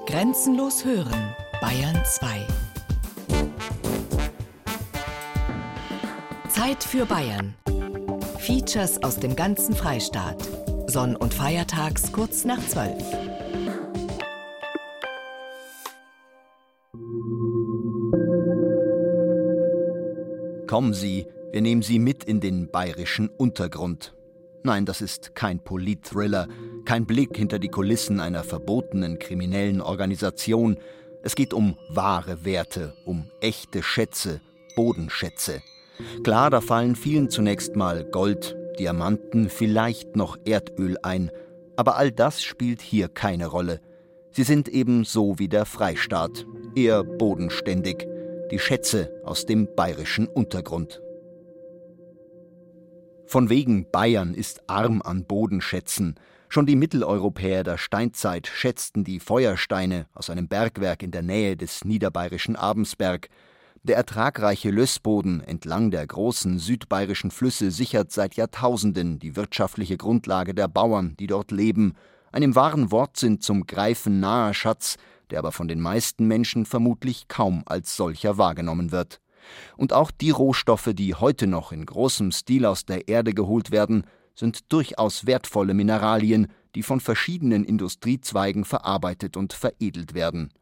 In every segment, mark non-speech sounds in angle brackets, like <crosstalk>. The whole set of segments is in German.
Grenzenlos hören, Bayern 2. Zeit für Bayern. Features aus dem ganzen Freistaat. Sonn- und Feiertags kurz nach 12. Kommen Sie, wir nehmen Sie mit in den bayerischen Untergrund. Nein, das ist kein Polit-Thriller, kein Blick hinter die Kulissen einer verbotenen kriminellen Organisation. Es geht um wahre Werte, um echte Schätze, Bodenschätze. Klar, da fallen vielen zunächst mal Gold, Diamanten, vielleicht noch Erdöl ein, aber all das spielt hier keine Rolle. Sie sind eben so wie der Freistaat, eher bodenständig, die Schätze aus dem bayerischen Untergrund. Von wegen Bayern ist arm an Bodenschätzen. Schon die Mitteleuropäer der Steinzeit schätzten die Feuersteine aus einem Bergwerk in der Nähe des niederbayerischen Abensberg. Der ertragreiche Lössboden entlang der großen südbayerischen Flüsse sichert seit Jahrtausenden die wirtschaftliche Grundlage der Bauern, die dort leben, ein im wahren Wortsinn zum Greifen naher Schatz, der aber von den meisten Menschen vermutlich kaum als solcher wahrgenommen wird. Und auch die Rohstoffe, die heute noch in großem Stil aus der Erde geholt werden, sind durchaus wertvolle Mineralien, die von verschiedenen Industriezweigen verarbeitet und veredelt werden.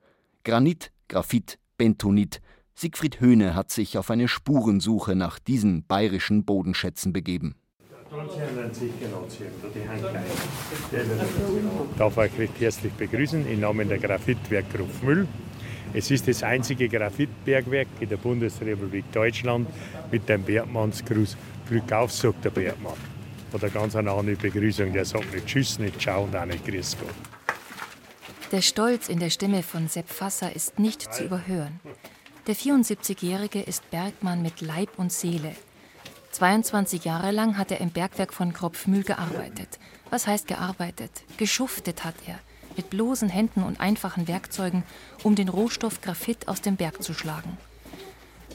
Granit, Graphit, Bentonit. Siegfried Höhne hat sich auf eine Spurensuche nach diesen bayerischen Bodenschätzen begeben. Darf euch recht herzlich begrüßen im Namen der Graphitwerk Müll. Es ist das einzige Graphitbergwerk in der Bundesrepublik Deutschland mit dem Bergmannsgruß. Glück auf, sagt der Bergmann. Oder ganz eine andere Begrüßung. Der sagt nicht Tschüss, nicht Ciao und auch nicht Grüß Gott. Der Stolz in der Stimme von Sepp Fasser ist nicht zu überhören. Der 74-Jährige ist Bergmann mit Leib und Seele. 22 Jahre lang hat er im Bergwerk von Kropfmühl gearbeitet. Was heißt gearbeitet? Geschuftet hat er mit bloßen Händen und einfachen Werkzeugen, um den Rohstoff Graphit aus dem Berg zu schlagen.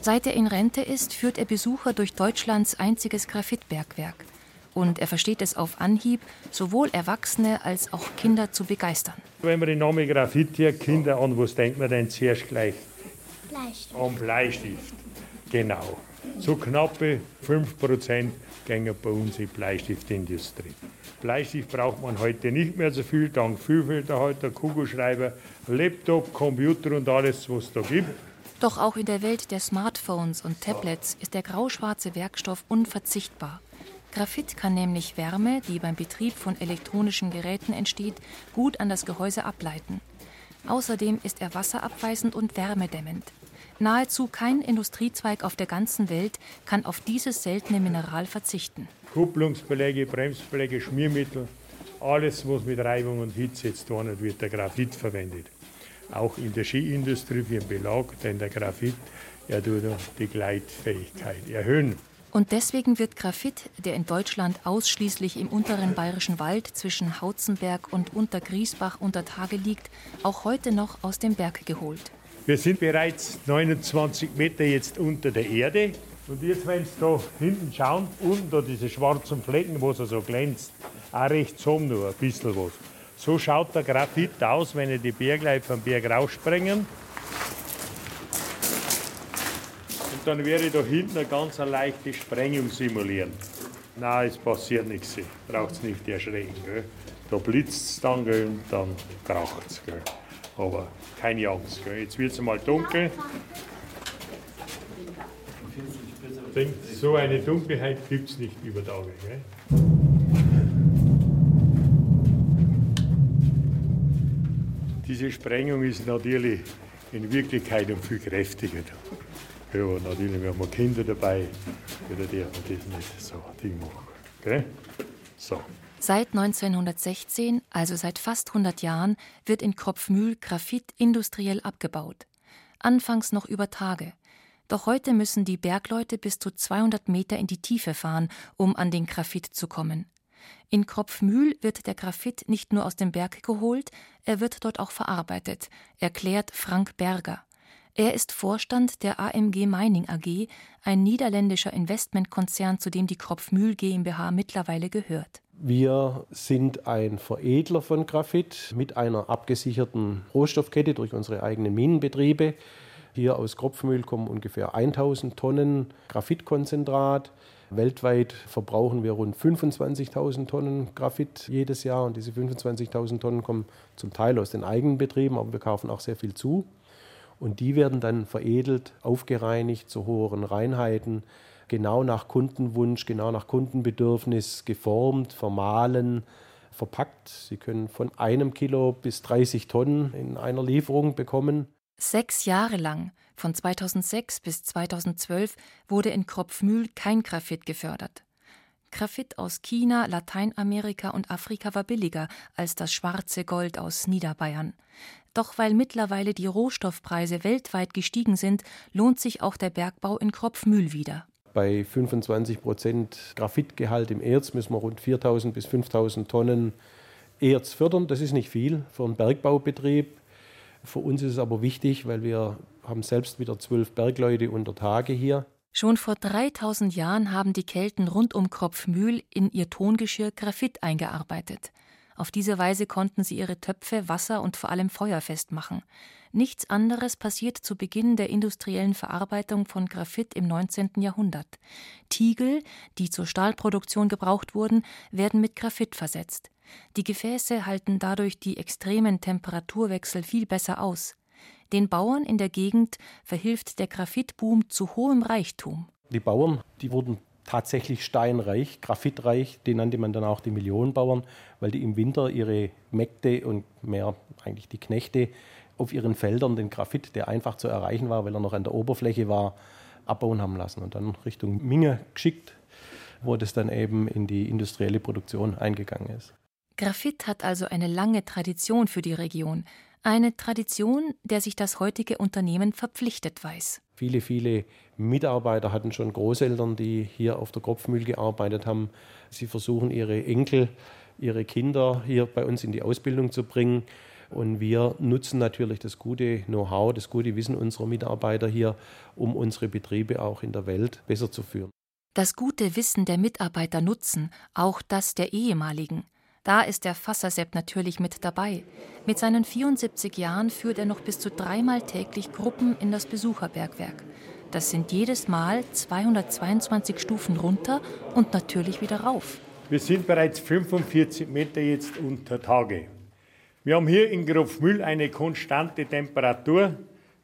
Seit er in Rente ist, führt er Besucher durch Deutschlands einziges Graphitbergwerk. Und er versteht es auf Anhieb, sowohl Erwachsene als auch Kinder zu begeistern. Wenn man den Namen Graphit hier Kinder an, was denkt man denn zuerst gleich? Bleistift. Am Bleistift. Genau. So knappe 5% gehen bei uns in die Bleistiftindustrie. Bleistift braucht man heute nicht mehr so viel, dank Füllfilterhalter, Kugelschreiber, Laptop, Computer und alles, was es da gibt. Doch auch in der Welt der Smartphones und Tablets ist der grauschwarze Werkstoff unverzichtbar. Graphit kann nämlich Wärme, die beim Betrieb von elektronischen Geräten entsteht, gut an das Gehäuse ableiten. Außerdem ist er wasserabweisend und wärmedämmend. Nahezu kein Industriezweig auf der ganzen Welt kann auf dieses seltene Mineral verzichten. Kupplungsbeläge, Bremsbeläge, Schmiermittel, alles, was mit Reibung und Hitze jetzt tun wird der Graphit verwendet. Auch in der Skiindustrie für den Belag, denn der Graphit er tut die Gleitfähigkeit erhöhen. Und deswegen wird Graphit, der in Deutschland ausschließlich im unteren bayerischen Wald zwischen Hautzenberg und Untergriesbach unter Tage liegt, auch heute noch aus dem Berg geholt. Wir sind bereits 29 Meter jetzt unter der Erde. Und jetzt, wenn Sie da hinten schauen, unten da diese schwarzen Flecken, wo es so glänzt, auch rechts oben nur ein bisschen was. So schaut der Graphit aus, wenn er die Bergleute vom Berg rausspringen. Dann ich da hinten eine ganz leichte Sprengung simulieren. Nein, es passiert nichts. Braucht es nicht erschrecken. Gell? Da blitzt es dann gell, und dann kracht es. Aber keine Angst. Gell? Jetzt wird es mal dunkel. So eine Dunkelheit gibt es nicht über Tage. Gell? Diese Sprengung ist natürlich in Wirklichkeit um viel kräftiger. Ja, natürlich, wir haben Kinder dabei, oder dürfen das nicht so Ding machen. Gell? So. Seit 1916, also seit fast 100 Jahren, wird in Kropfmühl Graphit industriell abgebaut. Anfangs noch über Tage. Doch heute müssen die Bergleute bis zu 200 Meter in die Tiefe fahren, um an den Graphit zu kommen. In Kropfmühl wird der Graphit nicht nur aus dem Berg geholt, er wird dort auch verarbeitet, erklärt Frank Berger. Er ist Vorstand der AMG Mining AG, ein niederländischer Investmentkonzern, zu dem die Kropfmühl GmbH mittlerweile gehört. Wir sind ein Veredler von Graphit mit einer abgesicherten Rohstoffkette durch unsere eigenen Minenbetriebe. Hier aus Kropfmühl kommen ungefähr 1000 Tonnen Graphitkonzentrat. Weltweit verbrauchen wir rund 25.000 Tonnen Graphit jedes Jahr und diese 25.000 Tonnen kommen zum Teil aus den eigenen Betrieben, aber wir kaufen auch sehr viel zu. Und die werden dann veredelt, aufgereinigt zu höheren Reinheiten, genau nach Kundenwunsch, genau nach Kundenbedürfnis geformt, vermahlen, verpackt. Sie können von einem Kilo bis 30 Tonnen in einer Lieferung bekommen. Sechs Jahre lang, von 2006 bis 2012, wurde in Kropfmühl kein Graphit gefördert. Graphit aus China, Lateinamerika und Afrika war billiger als das schwarze Gold aus Niederbayern. Doch weil mittlerweile die Rohstoffpreise weltweit gestiegen sind, lohnt sich auch der Bergbau in Kropfmühl wieder. Bei 25 Prozent Graphitgehalt im Erz müssen wir rund 4000 bis 5000 Tonnen Erz fördern. Das ist nicht viel für einen Bergbaubetrieb. Für uns ist es aber wichtig, weil wir haben selbst wieder zwölf Bergleute unter Tage hier. Schon vor 3000 Jahren haben die Kelten rund um Kropfmühl in ihr Tongeschirr Graphit eingearbeitet. Auf diese Weise konnten sie ihre Töpfe wasser- und vor allem feuerfest machen. Nichts anderes passiert zu Beginn der industriellen Verarbeitung von Graphit im 19. Jahrhundert. Tiegel, die zur Stahlproduktion gebraucht wurden, werden mit Graphit versetzt. Die Gefäße halten dadurch die extremen Temperaturwechsel viel besser aus. Den Bauern in der Gegend verhilft der Graphitboom zu hohem Reichtum. Die Bauern, die wurden tatsächlich steinreich, graphitreich, die nannte man dann auch die Millionenbauern, weil die im Winter ihre Mägde und mehr eigentlich die Knechte auf ihren Feldern den Graphit, der einfach zu erreichen war, weil er noch an der Oberfläche war, abbauen haben lassen und dann Richtung Minge geschickt, wo das dann eben in die industrielle Produktion eingegangen ist. Graphit hat also eine lange Tradition für die Region, eine Tradition, der sich das heutige Unternehmen verpflichtet weiß. Viele, viele Mitarbeiter hatten schon Großeltern, die hier auf der Kropfmühl gearbeitet haben. Sie versuchen ihre Enkel, ihre Kinder hier bei uns in die Ausbildung zu bringen. Und wir nutzen natürlich das gute Know-how, das gute Wissen unserer Mitarbeiter hier, um unsere Betriebe auch in der Welt besser zu führen. Das gute Wissen der Mitarbeiter nutzen, auch das der ehemaligen. Da ist der Fassersepp natürlich mit dabei. Mit seinen 74 Jahren führt er noch bis zu dreimal täglich Gruppen in das Besucherbergwerk. Das sind jedes Mal 222 Stufen runter und natürlich wieder rauf. Wir sind bereits 45 Meter jetzt unter Tage. Wir haben hier in Grofmühl eine konstante Temperatur,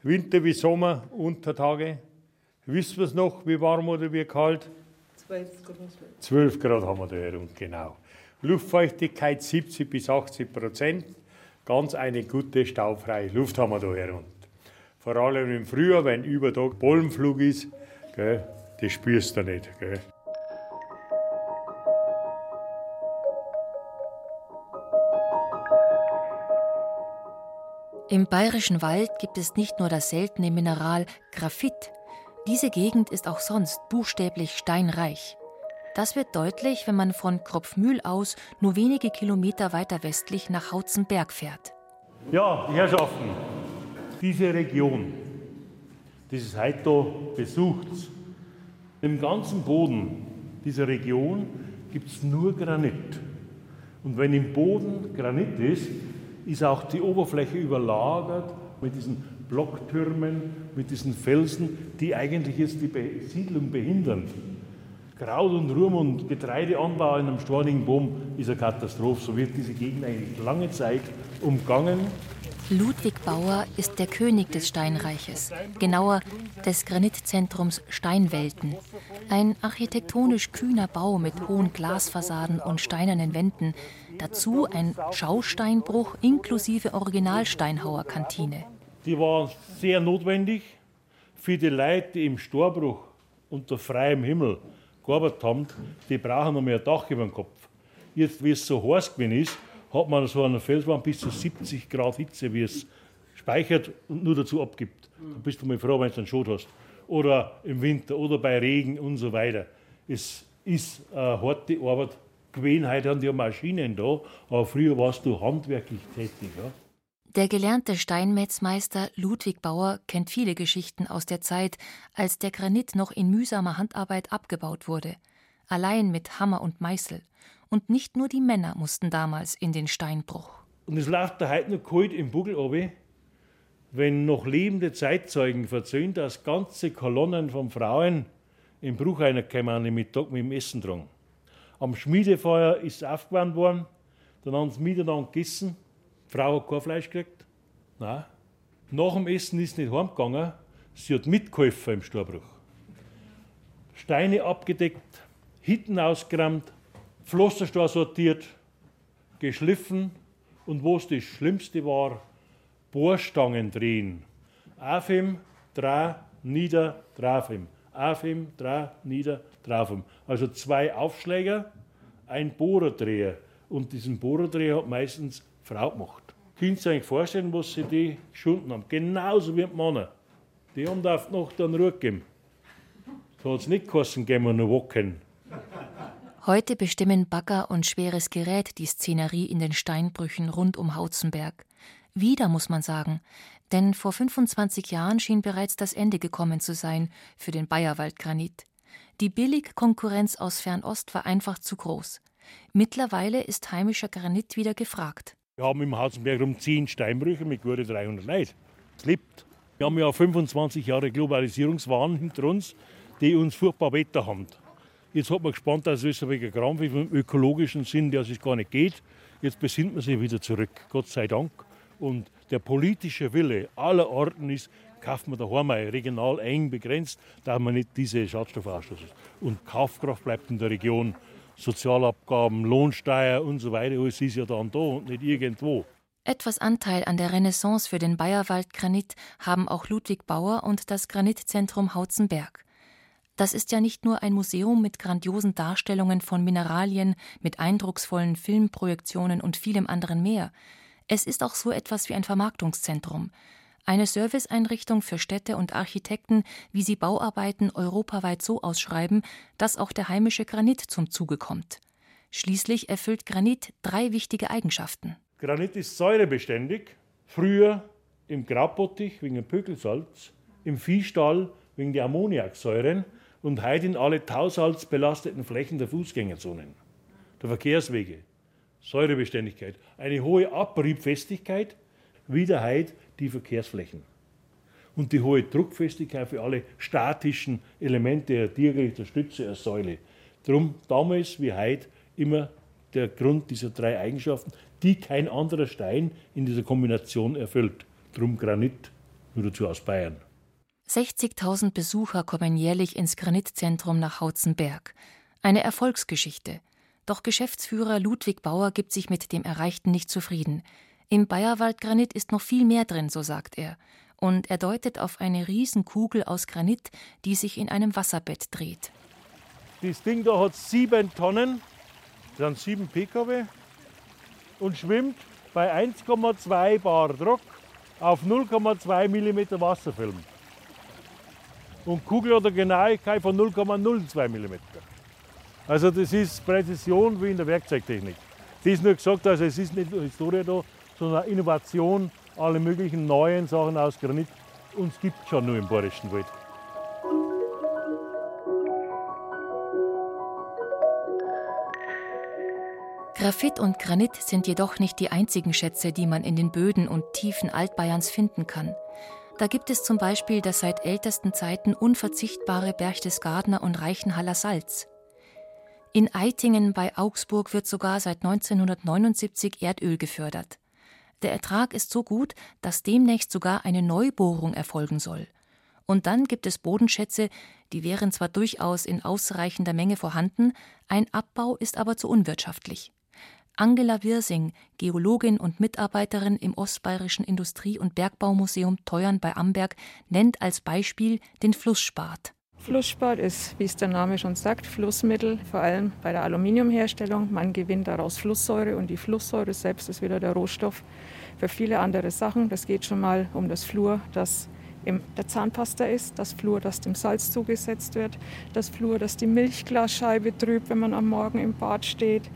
Winter wie Sommer, unter Tage. Wissen wir es noch, wie warm oder wie kalt? 12 Grad. 12 Grad haben wir da herum, genau. Luftfeuchtigkeit 70 bis 80 Prozent. Ganz eine gute staufreie Luft haben wir da herunter. Vor allem im Frühjahr, wenn über Tag Pollenflug ist, gell, das spürst du nicht. Gell. Im bayerischen Wald gibt es nicht nur das seltene Mineral Graphit. Diese Gegend ist auch sonst buchstäblich steinreich. Das wird deutlich, wenn man von Kropfmühl aus nur wenige Kilometer weiter westlich nach Hautzenberg fährt. Ja, die Herrschaften, diese Region, dieses heute besucht, im ganzen Boden dieser Region gibt es nur Granit. Und wenn im Boden Granit ist, ist auch die Oberfläche überlagert mit diesen Blocktürmen, mit diesen Felsen, die eigentlich jetzt die Besiedlung behindern. Kraut und Ruhm und Getreideanbau in einem stornigen Boom ist eine Katastrophe. So wird diese Gegend eigentlich lange Zeit umgangen. Ludwig Bauer ist der König des Steinreiches, genauer des Granitzentrums Steinwelten. Ein architektonisch kühner Bau mit hohen Glasfassaden und steinernen Wänden. Dazu ein Schausteinbruch inklusive Originalsteinhauerkantine. Die war sehr notwendig für die Leute, die im Storbruch unter freiem Himmel gearbeitet haben, die brauchen noch mehr Dach über dem Kopf. Jetzt, wie es so heiß gewesen ist, hat man so einen Felswand bis zu 70 Grad Hitze, wie es speichert und nur dazu abgibt. Da bist du mal froh, wenn du einen Schot hast. Oder im Winter oder bei Regen und so weiter. Es ist eine harte Arbeit gewesen. Heute haben die Maschinen da, aber früher warst du handwerklich tätig. Ja? Der gelernte Steinmetzmeister Ludwig Bauer kennt viele Geschichten aus der Zeit, als der Granit noch in mühsamer Handarbeit abgebaut wurde, allein mit Hammer und Meißel. Und nicht nur die Männer mussten damals in den Steinbruch. Und es läuft da heute noch kalt im Buckel runter, wenn noch lebende Zeitzeugen erzählen, dass ganze Kolonnen von Frauen im Bruch einer kämen den Mittag mit dem Essen dran. Am Schmiedefeuer ist es aufgewärmt worden, dann haben sie miteinander gegessen. Die Frau hat kein Fleisch gekriegt. Nein. Nach dem Essen ist sie nicht heimgegangen, sie hat mitgeholfen im Steinbruch. Steine abgedeckt, Hitten ausgerammt, Pflasterstein sortiert, geschliffen und was das Schlimmste war, Bohrstangen drehen. Aufheben, drei, nieder, draufheben. Aufheben, drei, nieder, draufheben. Also zwei Aufschläger, ein Bohrerdreher. Und diesen Bohrerdreher hat meistens Frau gemacht. Könnt ihr euch vorstellen, was sie die geschunden haben? Genauso wie die Männer. Die haben da die Nacht dann Ruhe gegeben. So hat es nicht kosten, gehen wir noch wacken. Heute bestimmen Bagger und schweres Gerät die Szenerie in den Steinbrüchen rund um Hauzenberg. Wieder muss man sagen, denn vor 25 Jahren schien bereits das Ende gekommen zu sein für den Bayerwaldgranit. Die Billigkonkurrenz aus Fernost war einfach zu groß. Mittlerweile ist heimischer Granit wieder gefragt. Wir haben im Hausenberg um 10 Steinbrüche mit gute 300 Leuten. Es lebt. Wir haben ja 25 Jahre Globalisierungswahn hinter uns, die uns furchtbar Wetter haben. Jetzt hat man gespannt, dass es wegen Krampf im ökologischen Sinn, dass es gar nicht geht. Jetzt besinnt man sich wieder zurück, Gott sei Dank. Und der politische Wille aller Orten ist, kauft man daheim regional eng begrenzt, da man nicht diese Schadstoffe ausstoßen. Und Kaufkraft bleibt in der Region. Sozialabgaben, Lohnsteuer und so weiter, alles ist ja dann da und nicht irgendwo. Etwas Anteil an der Renaissance für den Bayerwaldgranit haben auch Ludwig Bauer und das Granitzentrum Hauzenberg. Das ist ja nicht nur ein Museum mit grandiosen Darstellungen von Mineralien, mit eindrucksvollen Filmprojektionen und vielem anderen mehr. Es ist auch so etwas wie ein Vermarktungszentrum, eine Serviceeinrichtung für Städte und Architekten, wie sie Bauarbeiten europaweit so ausschreiben, dass auch der heimische Granit zum Zuge kommt. Schließlich erfüllt Granit drei wichtige Eigenschaften. Granit ist säurebeständig, früher im Grabbottich wegen dem Pökelsalz, im Viehstall wegen der Ammoniaksäuren und heute in alle tausalzbelasteten Flächen der Fußgängerzonen, der Verkehrswege. Säurebeständigkeit, eine hohe Abriebfestigkeit, wie der heute die Verkehrsflächen. Und die hohe Druckfestigkeit für alle statischen Elemente, der Tiergericht, der Stütze, der Säule. Darum damals wie heute immer der Grund dieser drei Eigenschaften, die kein anderer Stein in dieser Kombination erfüllt. Drum Granit, nur dazu aus Bayern. 60.000 Besucher kommen jährlich ins Granitzentrum nach Hauzenberg. Eine Erfolgsgeschichte. Doch Geschäftsführer Ludwig Bauer gibt sich mit dem Erreichten nicht zufrieden. Im Bayerwaldgranit ist noch viel mehr drin, so sagt er. Und er deutet auf eine Riesenkugel aus Granit, die sich in einem Wasserbett dreht. Das Ding da hat sieben Tonnen, sind sieben Pkw und schwimmt bei 1,2 Bar Druck auf 0,2 mm Wasserfilm. Und Kugel eine Genauigkeit von 0,02 mm. Also das ist Präzision wie in der Werkzeugtechnik. Das ist nur gesagt, also es ist nicht Historie da, sondern Innovation, alle möglichen neuen Sachen aus Granit. Uns gibt es schon nur im Bayerischen Wald. Graphit und Granit sind jedoch nicht die einzigen Schätze, die man in den Böden und Tiefen Altbayerns finden kann. Da gibt es zum Beispiel das seit ältesten Zeiten unverzichtbare Berchtesgadener und Reichenhaller Salz. In Eitingen bei Augsburg wird sogar seit 1979 Erdöl gefördert. Der Ertrag ist so gut, dass demnächst sogar eine Neubohrung erfolgen soll. Und dann gibt es Bodenschätze, die wären zwar durchaus in ausreichender Menge vorhanden, ein Abbau ist aber zu unwirtschaftlich. Angela Wirsing, Geologin und Mitarbeiterin im Ostbayerischen Industrie- und Bergbaumuseum Teuern bei Amberg, nennt als Beispiel den Flussspat. Flussspat ist, wie es der Name schon sagt, Flussmittel, vor allem bei der Aluminiumherstellung. Man gewinnt daraus Flusssäure und die Flusssäure selbst ist wieder der Rohstoff für viele andere Sachen. Das geht schon mal um das Flur, das in der Zahnpasta ist, das Flur, das dem Salz zugesetzt wird, das Flur, das die Milchglasscheibe trübt, wenn man am Morgen im Bad steht,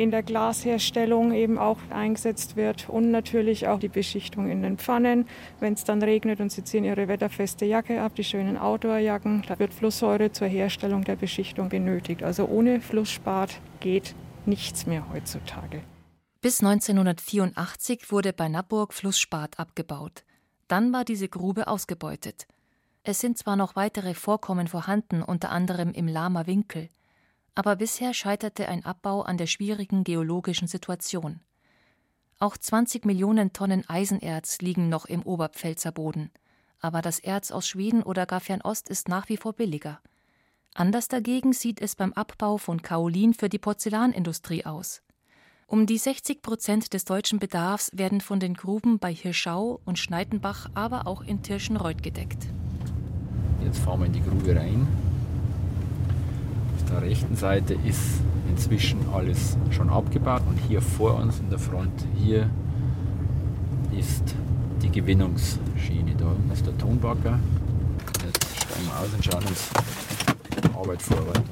in der Glasherstellung eben auch eingesetzt wird und natürlich auch die Beschichtung in den Pfannen. Wenn es dann regnet und Sie ziehen Ihre wetterfeste Jacke ab, die schönen Outdoorjacken, da wird Flusssäure zur Herstellung der Beschichtung benötigt. Also ohne Flussspat geht nichts mehr heutzutage. Bis 1984 wurde bei Naburg Flussspat abgebaut. Dann war diese Grube ausgebeutet. Es sind zwar noch weitere Vorkommen vorhanden, unter anderem im Lama Winkel, aber bisher scheiterte ein Abbau an der schwierigen geologischen Situation. Auch 20 Millionen Tonnen Eisenerz liegen noch im Oberpfälzer Boden, aber das Erz aus Schweden oder gar Fernost ist nach wie vor billiger. Anders dagegen sieht es beim Abbau von Kaolin für die Porzellanindustrie aus. Um die 60 Prozent des deutschen Bedarfs werden von den Gruben bei Hirschau und Schneidenbach, aber auch in Tirschenreuth gedeckt. Jetzt fahren wir in die Grube rein. Der rechten Seite ist inzwischen alles schon abgebaut und hier vor uns in der Front, hier ist die Gewinnungsschiene. Da ist der Tonbacker. Jetzt steigen wir aus und schauen uns die Arbeit vor weiter.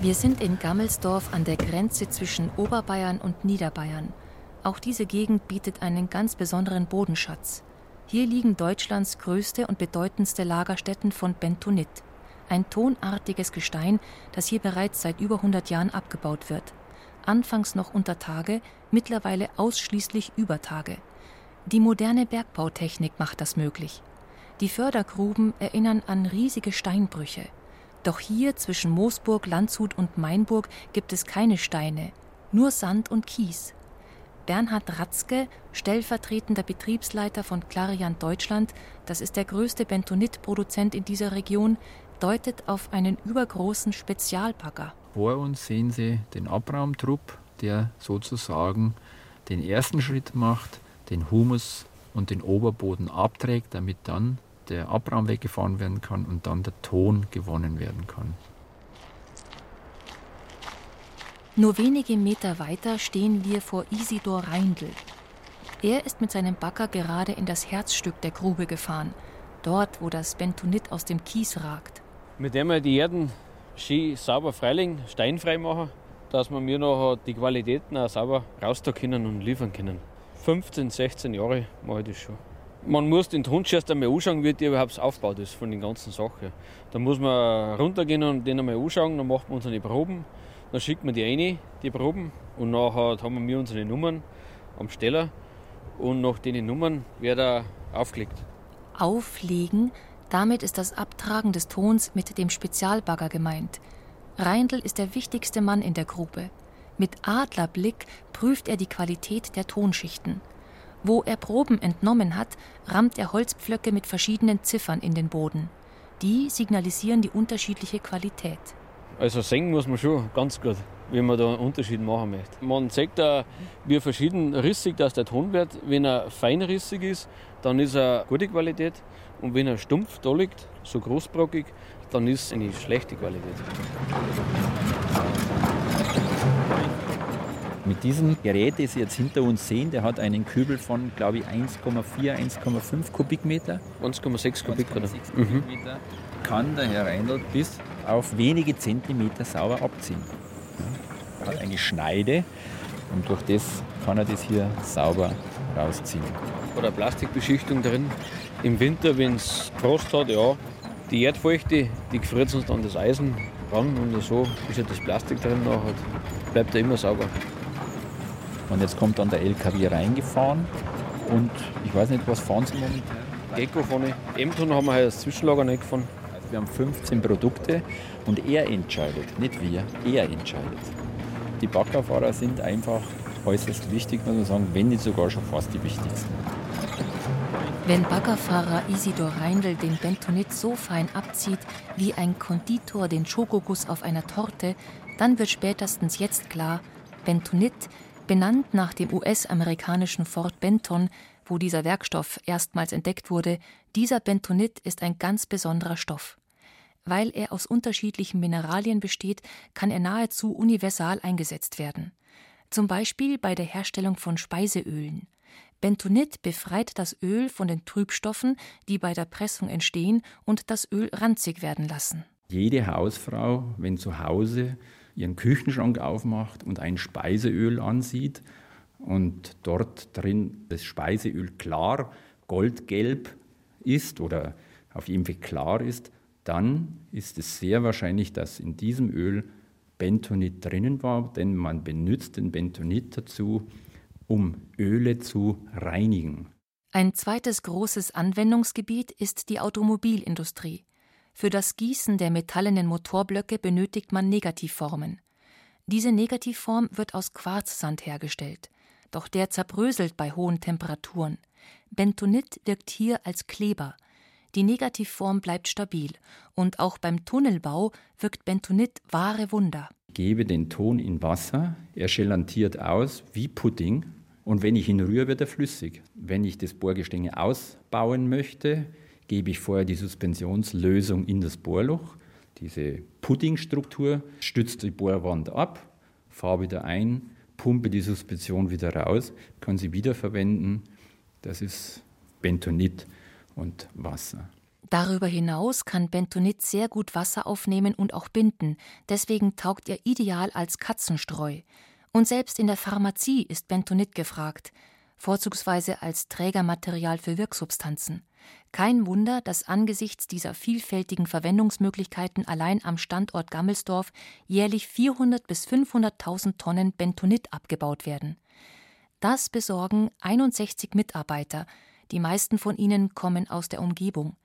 Wir sind in Gammelsdorf an der Grenze zwischen Oberbayern und Niederbayern. Auch diese Gegend bietet einen ganz besonderen Bodenschatz. Hier liegen Deutschlands größte und bedeutendste Lagerstätten von Bentonit, ein tonartiges Gestein, das hier bereits seit über 100 Jahren abgebaut wird. Anfangs noch unter Tage, mittlerweile ausschließlich über Tage. Die moderne Bergbautechnik macht das möglich. Die Fördergruben erinnern an riesige Steinbrüche. Doch hier zwischen Moosburg, Landshut und Mainburg gibt es keine Steine, nur Sand und Kies. Bernhard Ratzke, stellvertretender Betriebsleiter von Clariant Deutschland, das ist der größte Bentonit-Produzent in dieser Region, deutet auf einen übergroßen Spezialbagger. Vor uns sehen Sie den Abraumtrupp, der sozusagen den ersten Schritt macht, den Humus und den Oberboden abträgt, damit dann der Abraum weggefahren werden kann und dann der Ton gewonnen werden kann. Nur wenige Meter weiter stehen wir vor Isidor Reindl. Er ist mit seinem Bagger gerade in das Herzstück der Grube gefahren, dort, wo das Bentonit aus dem Kies ragt. Mit dem wir die Erden schön sauber freilegen, steinfrei machen, dass wir mir noch die Qualitäten auch sauber raustun können und liefern können. 15, 16 Jahre mache ich das schon. Man muss den Tonsch erst einmal anschauen, wie der überhaupt aufgebaut ist von den ganzen Sachen. Da muss man runtergehen und den einmal anschauen, dann macht man unsere Proben, dann schickt man die eine, die Proben, und nachher haben wir unsere Nummern am Steller und nach den Nummern wird er aufgelegt. Auflegen, damit ist das Abtragen des Tons mit dem Spezialbagger gemeint. Reindl ist der wichtigste Mann in der Gruppe. Mit Adlerblick prüft er die Qualität der Tonschichten. Wo er Proben entnommen hat, rammt er Holzpflöcke mit verschiedenen Ziffern in den Boden. Die signalisieren die unterschiedliche Qualität. Also singen muss man schon ganz gut, wie man da einen Unterschied machen möchte. Man sagt da, wie verschieden rissig das der Ton wird. Wenn er feinrissig ist, dann ist er gute Qualität. Und wenn er stumpf da liegt, so großbrockig, dann ist es eine schlechte Qualität. Mit diesem Gerät, das Sie jetzt hinter uns sehen, der hat einen Kübel von, glaube ich, 1,4, 1,5 Kubikmeter. 1,6 Kubikmeter. Mhm. Kann der Herr Reindl bis auf wenige Zentimeter sauber abziehen. Er hat eine Schneide und durch das kann er das hier sauber rausziehen. Oder Plastikbeschichtung drin. Im Winter, wenn es Frost hat, ja, die Erdfeuchte, die gefriert uns dann das Eisen ran und so ist ja das Plastik drin nachher. Bleibt er immer sauber. Und jetzt kommt dann der LKW reingefahren und ich weiß nicht, was fahren Sie momentan? Gecko vorne. Emton haben wir heute das Zwischenlager nicht gefahren. Wir haben 15 Produkte und er entscheidet, nicht wir, er entscheidet. Die Baggerfahrer sind einfach äußerst wichtig, muss man sagen, wenn nicht sogar schon fast die wichtigsten. Wenn Baggerfahrer Isidor Reindl den Bentonit so fein abzieht wie ein Konditor den Schokoguss auf einer Torte, dann wird spätestens jetzt klar, Bentonit Benannt nach dem US-amerikanischen Fort Benton, wo dieser Werkstoff erstmals entdeckt wurde, dieser Bentonit ist ein ganz besonderer Stoff. Weil er aus unterschiedlichen Mineralien besteht, kann er nahezu universal eingesetzt werden. Zum Beispiel bei der Herstellung von Speiseölen. Bentonit befreit das Öl von den Trübstoffen, die bei der Pressung entstehen und das Öl ranzig werden lassen. Jede Hausfrau, wenn zu Hause ihren Küchenschrank aufmacht und ein Speiseöl ansieht und dort drin das Speiseöl klar goldgelb ist oder auf jeden Fall klar ist, dann ist es sehr wahrscheinlich, dass in diesem Öl Bentonit drinnen war, denn man benutzt den Bentonit dazu, um Öle zu reinigen. Ein zweites großes Anwendungsgebiet ist die Automobilindustrie. Für das Gießen der metallenen Motorblöcke benötigt man Negativformen. Diese Negativform wird aus Quarzsand hergestellt, doch der zerbröselt bei hohen Temperaturen. Bentonit wirkt hier als Kleber. Die Negativform bleibt stabil und auch beim Tunnelbau wirkt Bentonit wahre Wunder. Ich gebe den Ton in Wasser, er gelantiert aus wie Pudding und wenn ich ihn rühre, wird er flüssig. Wenn ich das Bohrgestänge ausbauen möchte, gebe ich vorher die Suspensionslösung in das Bohrloch. Diese Puddingstruktur stützt die Bohrwand ab, fahre wieder ein, pumpe die Suspension wieder raus, kann sie wiederverwenden. Das ist Bentonit und Wasser. Darüber hinaus kann Bentonit sehr gut Wasser aufnehmen und auch binden. Deswegen taugt er ideal als Katzenstreu. Und selbst in der Pharmazie ist Bentonit gefragt, vorzugsweise als Trägermaterial für Wirksubstanzen. Kein Wunder, dass angesichts dieser vielfältigen Verwendungsmöglichkeiten allein am Standort Gammelsdorf jährlich 400 bis 500.000 Tonnen Bentonit abgebaut werden. Das besorgen 61 Mitarbeiter. Die meisten von ihnen kommen aus der Umgebung.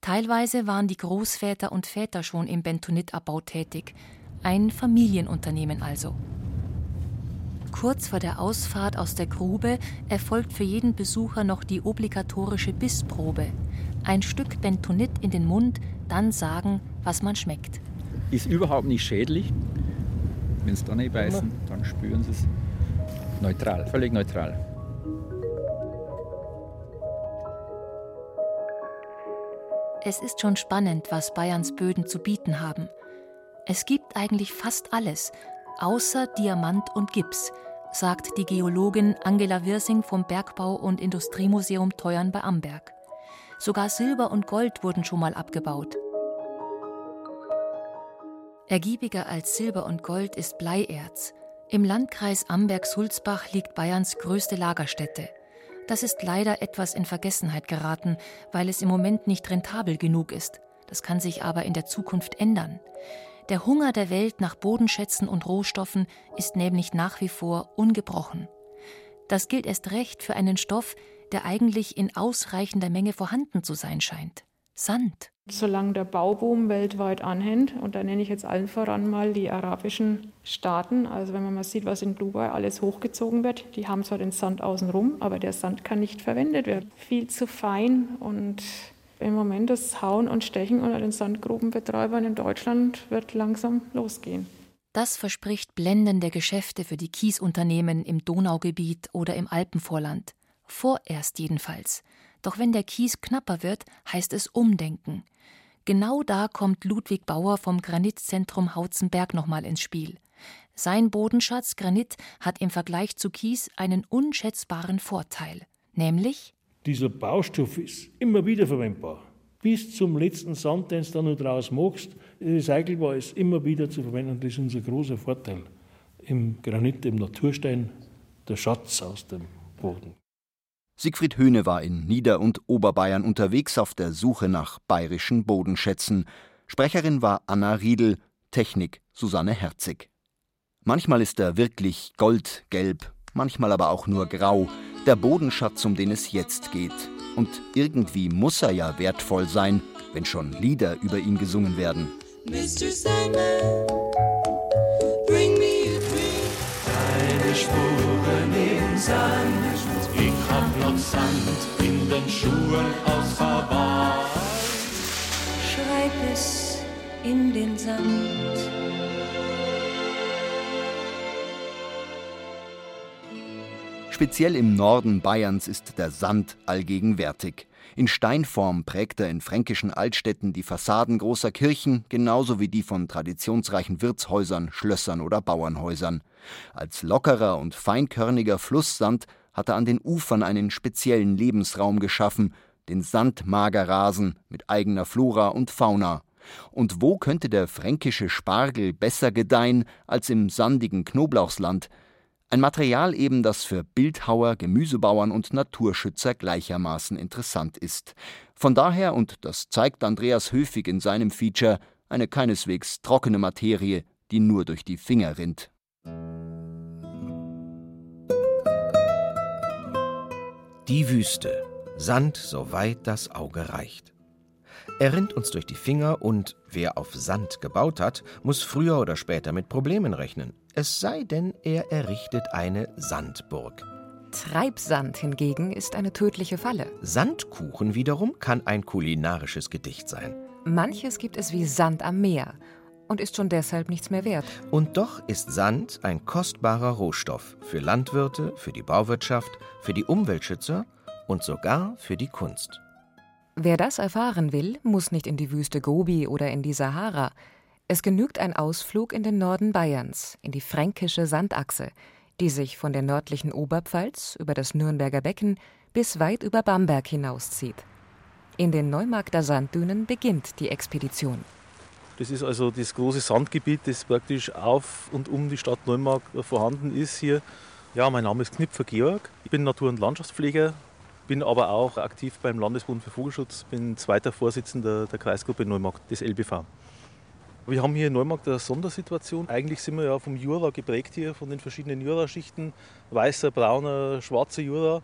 Teilweise waren die Großväter und Väter schon im Bentonitabbau tätig. Ein Familienunternehmen also. Kurz vor der Ausfahrt aus der Grube erfolgt für jeden Besucher noch die obligatorische Bissprobe. Ein Stück Bentonit in den Mund, dann sagen, was man schmeckt. Ist überhaupt nicht schädlich. Wenn Sie da nicht beißen, dann spüren Sie es. Neutral, völlig neutral. Es ist schon spannend, was Bayerns Böden zu bieten haben. Es gibt eigentlich fast alles, außer Diamant und Gips, sagt die Geologin Angela Wirsing vom Bergbau- und Industriemuseum Teuern bei Amberg. Sogar Silber und Gold wurden schon mal abgebaut. Ergiebiger als Silber und Gold ist Bleierz. Im Landkreis Amberg-Sulzbach liegt Bayerns größte Lagerstätte. Das ist leider etwas in Vergessenheit geraten, weil es im Moment nicht rentabel genug ist. Das kann sich aber in der Zukunft ändern. Der Hunger der Welt nach Bodenschätzen und Rohstoffen ist nämlich nach wie vor ungebrochen. Das gilt erst recht für einen Stoff, der eigentlich in ausreichender Menge vorhanden zu sein scheint. Sand. Solange der Bauboom weltweit anhält, und da nenne ich jetzt allen voran mal die arabischen Staaten, also wenn man mal sieht, was in Dubai alles hochgezogen wird, die haben zwar den Sand außenrum, aber der Sand kann nicht verwendet werden. Viel zu fein und im Moment das Hauen und Stechen unter den Sandgrubenbetreibern in Deutschland wird langsam losgehen. Das verspricht blendende Geschäfte für die Kiesunternehmen im Donaugebiet oder im Alpenvorland. Vorerst jedenfalls. Doch wenn der Kies knapper wird, heißt es Umdenken. Genau da kommt Ludwig Bauer vom Granitzentrum Hauzenberg nochmal ins Spiel. Sein Bodenschatz Granit hat im Vergleich zu Kies einen unschätzbaren Vorteil, nämlich dieser Baustoff ist immer wieder verwendbar. Bis zum letzten Sand, den du dann noch draus machst, recycelbar ist immer wieder zu verwenden. Das ist unser großer Vorteil im Granit, im Naturstein, der Schatz aus dem Boden. Siegfried Höhne war in Nieder- und Oberbayern unterwegs auf der Suche nach bayerischen Bodenschätzen. Sprecherin war Anna Riedel, Technik Susanne Herzig. Manchmal ist er wirklich goldgelb, manchmal aber auch nur grau der Bodenschatz, um den es jetzt geht. Und irgendwie muss er ja wertvoll sein, wenn schon Lieder über ihn gesungen werden. Mr. Sandman, bring me a drink. Deine Spuren im Sand, ich hab noch Sand in den Schuhen aus Hawaii. Schreib es in den Sand. Speziell im Norden Bayerns ist der Sand allgegenwärtig. In Steinform prägt er in fränkischen Altstädten die Fassaden großer Kirchen, genauso wie die von traditionsreichen Wirtshäusern, Schlössern oder Bauernhäusern. Als lockerer und feinkörniger Flusssand hat er an den Ufern einen speziellen Lebensraum geschaffen, den Sandmagerrasen mit eigener Flora und Fauna. Und wo könnte der fränkische Spargel besser gedeihen als im sandigen Knoblauchsland, ein Material eben, das für Bildhauer, Gemüsebauern und Naturschützer gleichermaßen interessant ist. Von daher, und das zeigt Andreas Höfig in seinem Feature, eine keineswegs trockene Materie, die nur durch die Finger rinnt. Die Wüste. Sand, soweit das Auge reicht. Er rinnt uns durch die Finger und wer auf Sand gebaut hat, muss früher oder später mit Problemen rechnen. Es sei denn, er errichtet eine Sandburg. Treibsand hingegen ist eine tödliche Falle. Sandkuchen wiederum kann ein kulinarisches Gedicht sein. Manches gibt es wie Sand am Meer und ist schon deshalb nichts mehr wert. Und doch ist Sand ein kostbarer Rohstoff für Landwirte, für die Bauwirtschaft, für die Umweltschützer und sogar für die Kunst. Wer das erfahren will, muss nicht in die Wüste Gobi oder in die Sahara. Es genügt ein Ausflug in den Norden Bayerns, in die fränkische Sandachse, die sich von der nördlichen Oberpfalz über das Nürnberger Becken bis weit über Bamberg hinauszieht. In den Neumarkter Sanddünen beginnt die Expedition. Das ist also das große Sandgebiet, das praktisch auf und um die Stadt Neumark vorhanden ist hier. Ja, mein Name ist Knipfer Georg. Ich bin Natur- und Landschaftspfleger, bin aber auch aktiv beim Landesbund für Vogelschutz, bin zweiter Vorsitzender der Kreisgruppe Neumarkt des LBV. Wir haben hier in Neumarkt eine Sondersituation. Eigentlich sind wir ja vom Jura geprägt hier, von den verschiedenen Juraschichten. Weißer, brauner, schwarzer Jura.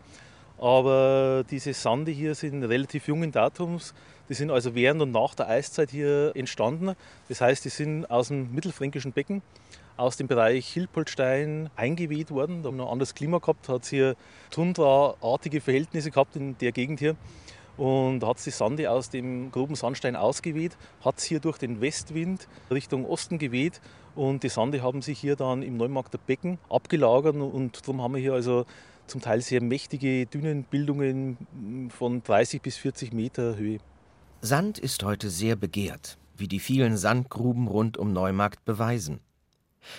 Aber diese Sande hier sind relativ jungen Datums. Die sind also während und nach der Eiszeit hier entstanden. Das heißt, die sind aus dem mittelfränkischen Becken, aus dem Bereich Hilpoltstein eingeweht worden. Da haben wir ein anderes Klima gehabt, hat es hier Tundra-artige Verhältnisse gehabt in der Gegend hier. Und hat die Sande aus dem groben Sandstein ausgeweht, hat es hier durch den Westwind Richtung Osten geweht und die Sande haben sich hier dann im Neumarkter Becken abgelagert und darum haben wir hier also zum Teil sehr mächtige Dünenbildungen von 30 bis 40 Meter Höhe. Sand ist heute sehr begehrt, wie die vielen Sandgruben rund um Neumarkt beweisen.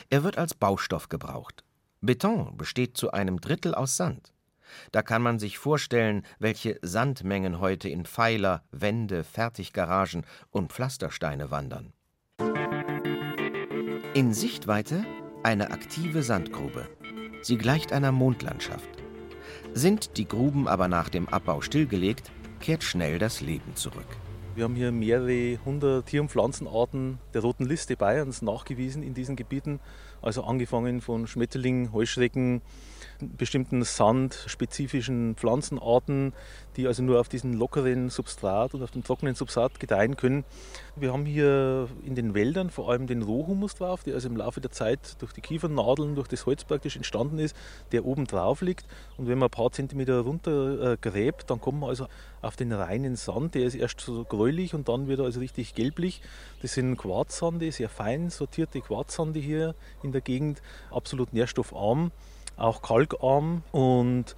Er wird als Baustoff gebraucht. Beton besteht zu einem Drittel aus Sand. Da kann man sich vorstellen, welche Sandmengen heute in Pfeiler, Wände, Fertiggaragen und Pflastersteine wandern. In Sichtweite eine aktive Sandgrube. Sie gleicht einer Mondlandschaft. Sind die Gruben aber nach dem Abbau stillgelegt, kehrt schnell das Leben zurück. Wir haben hier mehrere hundert Tier- und Pflanzenarten der Roten Liste Bayerns nachgewiesen in diesen Gebieten. Also angefangen von Schmetterlingen, Heuschrecken, bestimmten sandspezifischen Pflanzenarten, die also nur auf diesem lockeren Substrat und auf dem trockenen Substrat gedeihen können. Wir haben hier in den Wäldern vor allem den Rohhumus drauf, der also im Laufe der Zeit durch die Kiefernadeln, durch das Holz praktisch entstanden ist, der oben drauf liegt. Und wenn man ein paar Zentimeter runter äh, gräbt, dann kommt man also auf den reinen Sand. Der ist erst so gräulich und dann wird er also richtig gelblich. Das sind Quarzsande, sehr fein sortierte Quarzsande hier in der Gegend, absolut nährstoffarm auch kalkarm und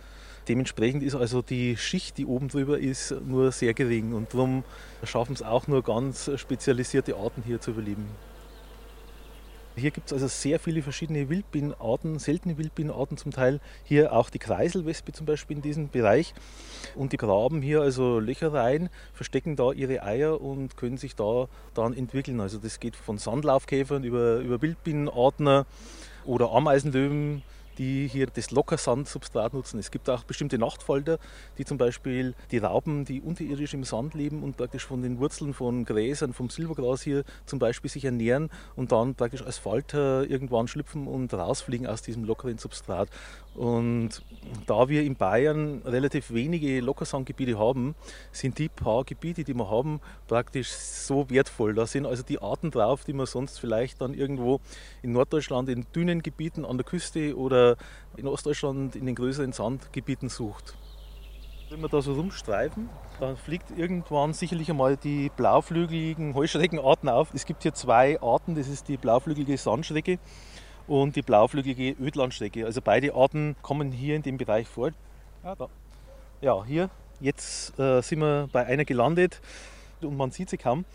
dementsprechend ist also die Schicht, die oben drüber ist, nur sehr gering und darum schaffen es auch nur ganz spezialisierte Arten hier zu überleben. Hier gibt es also sehr viele verschiedene Wildbienenarten, seltene Wildbienenarten zum Teil. Hier auch die Kreiselwespe zum Beispiel in diesem Bereich. Und die graben hier also Löcher rein, verstecken da ihre Eier und können sich da dann entwickeln. Also das geht von Sandlaufkäfern über, über Wildbienenarten oder Ameisenlöwen die hier das Lockersandsubstrat nutzen. Es gibt auch bestimmte Nachtfalter, die zum Beispiel die Raupen, die unterirdisch im Sand leben und praktisch von den Wurzeln von Gräsern, vom Silbergras hier zum Beispiel sich ernähren und dann praktisch als Falter irgendwann schlüpfen und rausfliegen aus diesem lockeren Substrat. Und da wir in Bayern relativ wenige Lockersandgebiete haben, sind die paar Gebiete, die wir haben, praktisch so wertvoll. Da sind also die Arten drauf, die man sonst vielleicht dann irgendwo in Norddeutschland in dünnen Gebieten an der Küste oder in Ostdeutschland in den größeren Sandgebieten sucht. Wenn wir da so rumstreifen, dann fliegt irgendwann sicherlich einmal die blauflügeligen Heuschreckenarten auf. Es gibt hier zwei Arten, das ist die blauflügelige Sandschrecke und die blauflügige Ödlandschrecke. Also beide Arten kommen hier in dem Bereich vor. Ja, da. ja hier, jetzt äh, sind wir bei einer gelandet und man sieht sie kaum.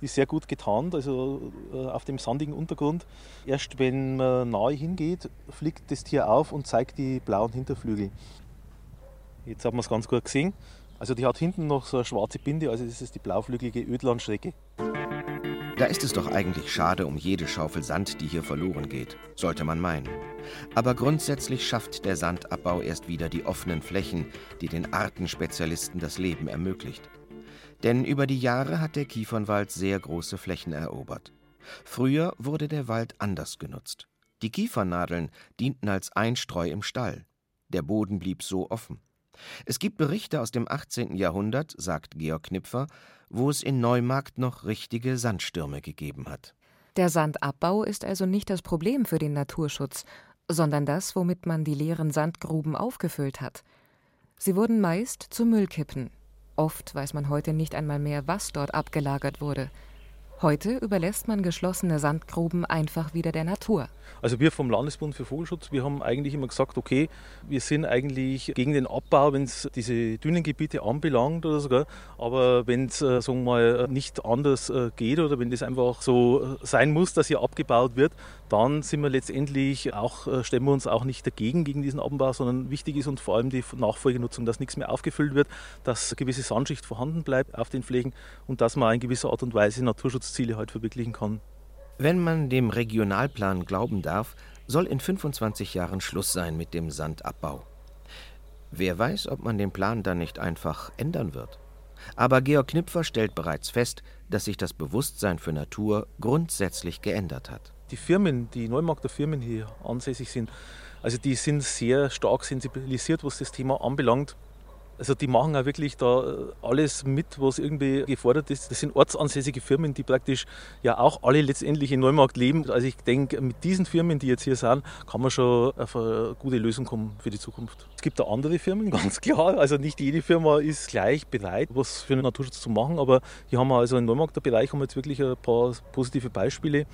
Die ist sehr gut getarnt, also äh, auf dem sandigen Untergrund. Erst wenn man nahe hingeht, fliegt das Tier auf und zeigt die blauen Hinterflügel. Jetzt hat man es ganz gut gesehen. Also die hat hinten noch so eine schwarze Binde, also das ist die blauflügelige Ödlandschrecke. Da ist es doch eigentlich schade um jede Schaufel Sand, die hier verloren geht, sollte man meinen. Aber grundsätzlich schafft der Sandabbau erst wieder die offenen Flächen, die den Artenspezialisten das Leben ermöglicht. Denn über die Jahre hat der Kiefernwald sehr große Flächen erobert. Früher wurde der Wald anders genutzt. Die Kiefernadeln dienten als Einstreu im Stall. Der Boden blieb so offen. Es gibt Berichte aus dem 18. Jahrhundert, sagt Georg Knipfer, wo es in Neumarkt noch richtige Sandstürme gegeben hat. Der Sandabbau ist also nicht das Problem für den Naturschutz, sondern das, womit man die leeren Sandgruben aufgefüllt hat. Sie wurden meist zu Müllkippen. Oft weiß man heute nicht einmal mehr, was dort abgelagert wurde. Heute überlässt man geschlossene Sandgruben einfach wieder der Natur. Also wir vom Landesbund für Vogelschutz, wir haben eigentlich immer gesagt, okay, wir sind eigentlich gegen den Abbau, wenn es diese dünnen Gebiete anbelangt oder so, aber wenn es, äh, mal, nicht anders äh, geht oder wenn das einfach so äh, sein muss, dass hier abgebaut wird, dann sind wir letztendlich auch, stellen wir uns auch nicht dagegen gegen diesen Abbau, sondern wichtig ist uns vor allem die Nachfolgenutzung, dass nichts mehr aufgefüllt wird, dass eine gewisse Sandschicht vorhanden bleibt auf den Flächen und dass man in gewisser Art und Weise Naturschutzziele halt verwirklichen kann. Wenn man dem Regionalplan glauben darf, soll in 25 Jahren Schluss sein mit dem Sandabbau. Wer weiß, ob man den Plan dann nicht einfach ändern wird. Aber Georg Knipfer stellt bereits fest, dass sich das Bewusstsein für Natur grundsätzlich geändert hat. Die Firmen, die Neumarkter Firmen hier ansässig sind, also die sind sehr stark sensibilisiert, was das Thema anbelangt. Also die machen auch wirklich da äh, alles mit, was irgendwie gefordert ist. Das sind ortsansässige Firmen, die praktisch ja auch alle letztendlich in Neumarkt leben. Also ich denke, mit diesen Firmen, die jetzt hier sind, kann man schon auf eine gute Lösung kommen für die Zukunft. Es gibt da andere Firmen, <laughs> ganz klar. Also nicht jede Firma ist gleich bereit, was für den Naturschutz zu machen. Aber hier haben wir also im Neumarkter Bereich haben wir jetzt wirklich ein paar positive Beispiele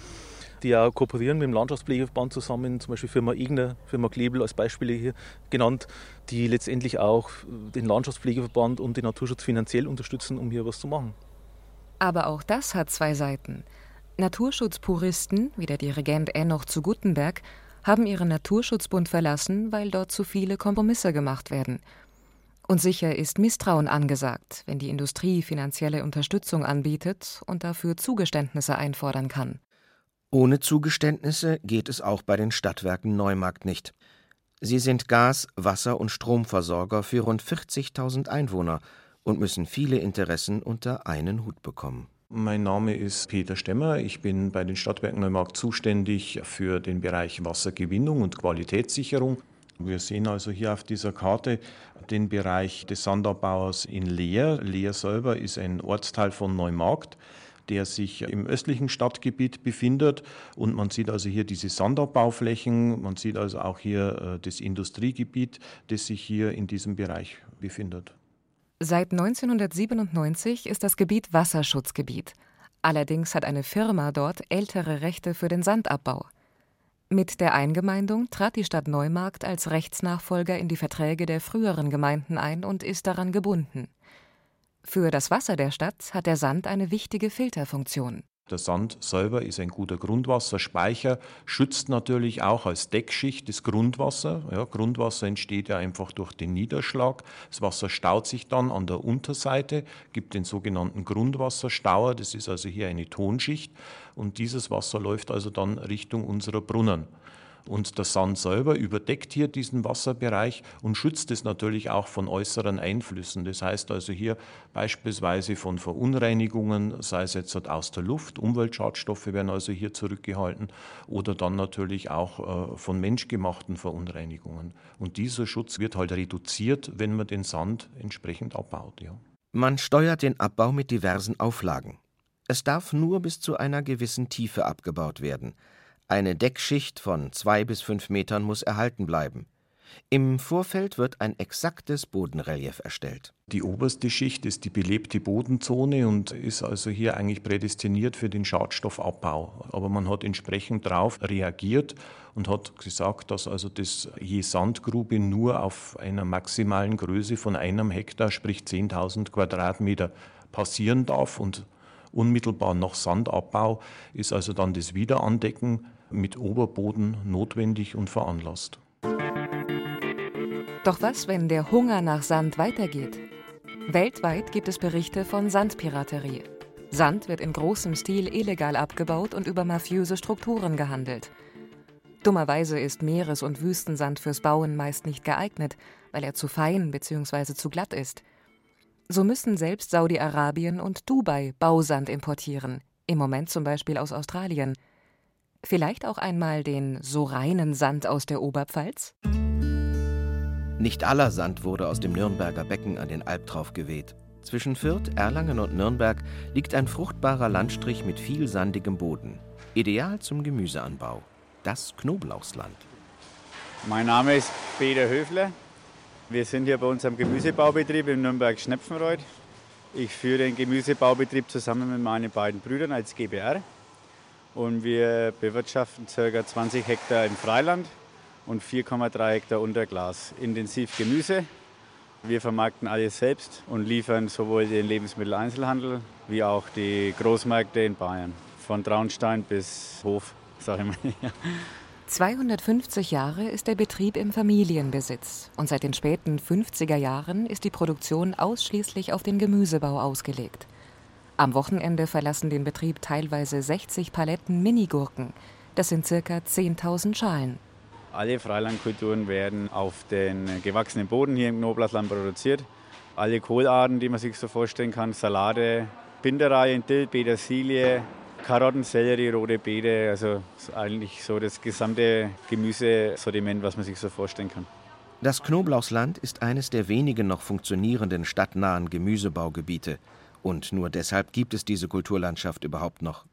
die auch kooperieren mit dem Landschaftspflegeverband zusammen, zum Beispiel Firma Igner, Firma Klebel als Beispiele hier genannt, die letztendlich auch den Landschaftspflegeverband und den Naturschutz finanziell unterstützen, um hier was zu machen. Aber auch das hat zwei Seiten. Naturschutzpuristen, wie der Dirigent Enoch zu Guttenberg, haben ihren Naturschutzbund verlassen, weil dort zu viele Kompromisse gemacht werden. Und sicher ist Misstrauen angesagt, wenn die Industrie finanzielle Unterstützung anbietet und dafür Zugeständnisse einfordern kann. Ohne Zugeständnisse geht es auch bei den Stadtwerken Neumarkt nicht. Sie sind Gas-, Wasser- und Stromversorger für rund 40.000 Einwohner und müssen viele Interessen unter einen Hut bekommen. Mein Name ist Peter Stemmer. Ich bin bei den Stadtwerken Neumarkt zuständig für den Bereich Wassergewinnung und Qualitätssicherung. Wir sehen also hier auf dieser Karte den Bereich des Sandabbauers in Leer. Leer selber ist ein Ortsteil von Neumarkt der sich im östlichen Stadtgebiet befindet. Und man sieht also hier diese Sandabbauflächen, man sieht also auch hier äh, das Industriegebiet, das sich hier in diesem Bereich befindet. Seit 1997 ist das Gebiet Wasserschutzgebiet. Allerdings hat eine Firma dort ältere Rechte für den Sandabbau. Mit der Eingemeindung trat die Stadt Neumarkt als Rechtsnachfolger in die Verträge der früheren Gemeinden ein und ist daran gebunden. Für das Wasser der Stadt hat der Sand eine wichtige Filterfunktion. Der Sand selber ist ein guter Grundwasserspeicher, schützt natürlich auch als Deckschicht das Grundwasser. Ja, Grundwasser entsteht ja einfach durch den Niederschlag. Das Wasser staut sich dann an der Unterseite, gibt den sogenannten Grundwasserstauer. Das ist also hier eine Tonschicht. Und dieses Wasser läuft also dann Richtung unserer Brunnen. Und der Sand selber überdeckt hier diesen Wasserbereich und schützt es natürlich auch von äußeren Einflüssen. Das heißt also hier beispielsweise von Verunreinigungen, sei es jetzt aus der Luft, Umweltschadstoffe werden also hier zurückgehalten oder dann natürlich auch äh, von menschgemachten Verunreinigungen. Und dieser Schutz wird halt reduziert, wenn man den Sand entsprechend abbaut. Ja. Man steuert den Abbau mit diversen Auflagen. Es darf nur bis zu einer gewissen Tiefe abgebaut werden. Eine Deckschicht von zwei bis fünf Metern muss erhalten bleiben. Im Vorfeld wird ein exaktes Bodenrelief erstellt. Die oberste Schicht ist die belebte Bodenzone und ist also hier eigentlich prädestiniert für den Schadstoffabbau. Aber man hat entsprechend darauf reagiert und hat gesagt, dass also das je Sandgrube nur auf einer maximalen Größe von einem Hektar, sprich 10.000 Quadratmeter, passieren darf und unmittelbar nach Sandabbau ist also dann das Wiederandecken mit Oberboden notwendig und veranlasst. Doch was, wenn der Hunger nach Sand weitergeht? Weltweit gibt es Berichte von Sandpiraterie. Sand wird in großem Stil illegal abgebaut und über mafiöse Strukturen gehandelt. Dummerweise ist Meeres- und Wüstensand fürs Bauen meist nicht geeignet, weil er zu fein bzw. zu glatt ist. So müssen selbst Saudi-Arabien und Dubai Bausand importieren, Im Moment zum Beispiel aus Australien. Vielleicht auch einmal den so reinen Sand aus der Oberpfalz? Nicht aller Sand wurde aus dem Nürnberger Becken an den Albtrauf geweht. Zwischen Fürth, Erlangen und Nürnberg liegt ein fruchtbarer Landstrich mit viel sandigem Boden. Ideal zum Gemüseanbau. Das Knoblauchsland. Mein Name ist Peter Höfler. Wir sind hier bei unserem Gemüsebaubetrieb in Nürnberg-Schnepfenreuth. Ich führe den Gemüsebaubetrieb zusammen mit meinen beiden Brüdern als GBR. Und wir bewirtschaften ca. 20 Hektar im Freiland und 4,3 Hektar unter Glas. Intensiv Gemüse. Wir vermarkten alles selbst und liefern sowohl den Lebensmitteleinzelhandel wie auch die Großmärkte in Bayern. Von Traunstein bis Hof, sage ich mal. 250 Jahre ist der Betrieb im Familienbesitz und seit den späten 50er Jahren ist die Produktion ausschließlich auf den Gemüsebau ausgelegt. Am Wochenende verlassen den Betrieb teilweise 60 Paletten Minigurken. Das sind ca. 10.000 Schalen. Alle Freilandkulturen werden auf den gewachsenen Boden hier im Knoblauchland produziert. Alle Kohlarten, die man sich so vorstellen kann, Salate, Bindereien, Dill, Petersilie, Karotten, Sellerie, rote Beete, also eigentlich so das gesamte Gemüsesortiment, was man sich so vorstellen kann. Das Knoblauchsland ist eines der wenigen noch funktionierenden stadtnahen Gemüsebaugebiete. Und nur deshalb gibt es diese Kulturlandschaft überhaupt noch.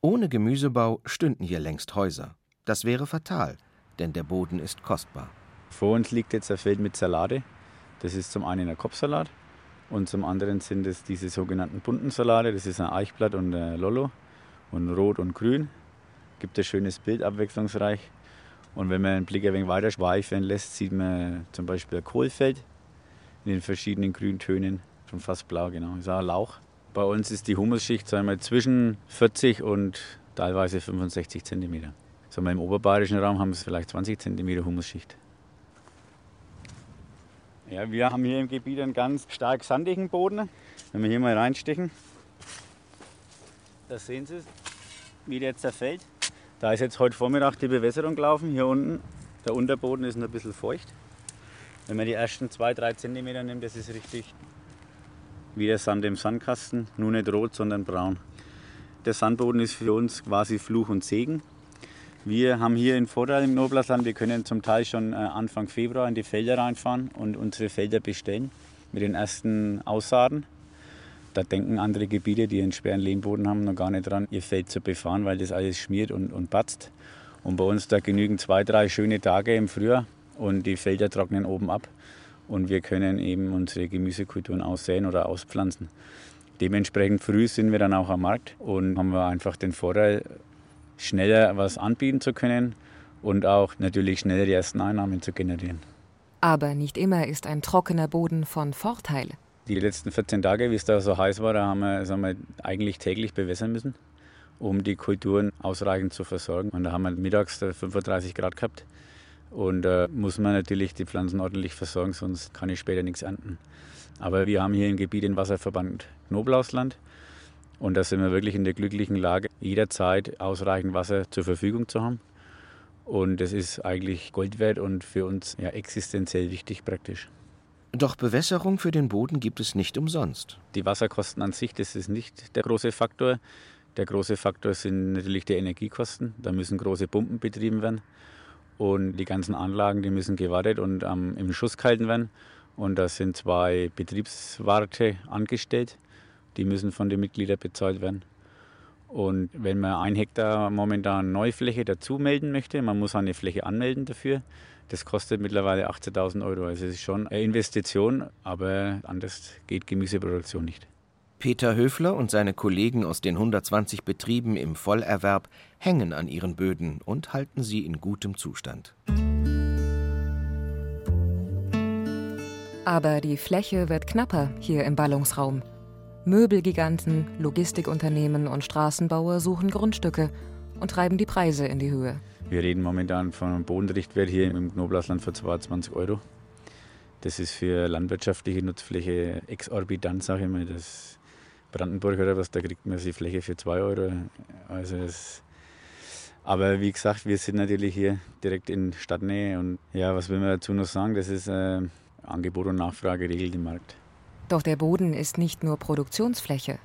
Ohne Gemüsebau stünden hier längst Häuser. Das wäre fatal, denn der Boden ist kostbar. Vor uns liegt jetzt ein Feld mit Salate. Das ist zum einen ein Kopfsalat und zum anderen sind es diese sogenannten bunten Salate. Das ist ein Eichblatt und ein Lollo und Rot und Grün. Gibt ein schönes Bild, abwechslungsreich. Und wenn man den Blick ein wenig weiter schweifen lässt, sieht man zum Beispiel ein Kohlfeld in den verschiedenen Grüntönen, schon fast blau, genau. Ist auch Lauch. Bei uns ist die Humusschicht sagen zwischen 40 und teilweise 65 cm. Sagen Im oberbayerischen Raum haben wir vielleicht 20 cm Humusschicht. Ja, wir haben hier im Gebiet einen ganz stark sandigen Boden. Wenn wir hier mal reinstechen, da sehen Sie es, wie der zerfällt. Da ist jetzt heute Vormittag die Bewässerung gelaufen. Hier unten, der Unterboden ist noch ein bisschen feucht. Wenn man die ersten 2-3 cm nimmt, das ist richtig wie der Sand im Sandkasten, nur nicht rot, sondern braun. Der Sandboden ist für uns quasi Fluch und Segen. Wir haben hier einen Vorteil im Noblasland, wir können zum Teil schon äh, Anfang Februar in die Felder reinfahren und unsere Felder bestellen mit den ersten Aussaaten. Da denken andere Gebiete, die einen schweren Lehmboden haben, noch gar nicht dran, ihr Feld zu befahren, weil das alles schmiert und, und batzt. Und bei uns da genügen zwei, drei schöne Tage im Frühjahr und die Felder trocknen oben ab und wir können eben unsere Gemüsekulturen aussäen oder auspflanzen. Dementsprechend früh sind wir dann auch am Markt und haben wir einfach den Vorteil, schneller was anbieten zu können und auch natürlich schneller die ersten Einnahmen zu generieren. Aber nicht immer ist ein trockener Boden von Vorteil. Die letzten 14 Tage, wie es da so heiß war, da haben wir, sagen wir eigentlich täglich bewässern müssen, um die Kulturen ausreichend zu versorgen. Und da haben wir mittags 35 Grad gehabt. Und da äh, muss man natürlich die Pflanzen ordentlich versorgen, sonst kann ich später nichts ernten. Aber wir haben hier im Gebiet den Wasserverband Knoblauchsland. Und da sind wir wirklich in der glücklichen Lage, jederzeit ausreichend Wasser zur Verfügung zu haben. Und das ist eigentlich Gold wert und für uns ja existenziell wichtig praktisch. Doch Bewässerung für den Boden gibt es nicht umsonst. Die Wasserkosten an sich, das ist nicht der große Faktor. Der große Faktor sind natürlich die Energiekosten. Da müssen große Pumpen betrieben werden. Und die ganzen Anlagen, die müssen gewartet und ähm, im Schuss gehalten werden. Und da sind zwei Betriebswarte angestellt. Die müssen von den Mitgliedern bezahlt werden. Und wenn man ein Hektar momentan Neufläche dazu melden möchte, man muss eine Fläche anmelden dafür, das kostet mittlerweile 18.000 Euro. Also es ist schon eine Investition, aber anders geht Gemüseproduktion nicht. Peter Höfler und seine Kollegen aus den 120 Betrieben im Vollerwerb hängen an ihren Böden und halten sie in gutem Zustand. Aber die Fläche wird knapper hier im Ballungsraum. Möbelgiganten, Logistikunternehmen und Straßenbauer suchen Grundstücke und treiben die Preise in die Höhe. Wir reden momentan von einem Bodenrichtwert hier im Knoblauchsland von 22 Euro. Das ist für landwirtschaftliche Nutzfläche exorbitant, sage ich mal. Das Brandenburg oder was, da kriegt man die Fläche für 2 Euro. Also das aber wie gesagt, wir sind natürlich hier direkt in Stadtnähe und ja, was will man dazu noch sagen? Das ist äh, Angebot und Nachfrage regelt den Markt. Doch der Boden ist nicht nur Produktionsfläche.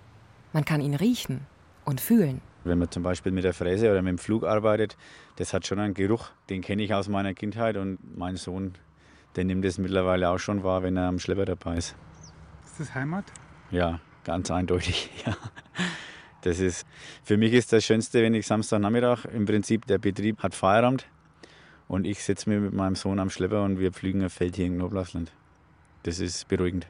Man kann ihn riechen und fühlen. Wenn man zum Beispiel mit der Fräse oder mit dem Flug arbeitet, das hat schon einen Geruch, den kenne ich aus meiner Kindheit und mein Sohn, der nimmt es mittlerweile auch schon wahr, wenn er am Schlepper dabei ist. Ist das Heimat? Ja, ganz eindeutig, <laughs> ja. Das ist, für mich ist das Schönste, wenn ich Samstagnachmittag, im Prinzip der Betrieb hat Feierabend und ich sitze mir mit meinem Sohn am Schlepper und wir pflügen ein Feld hier in Noblasland. Das ist beruhigend.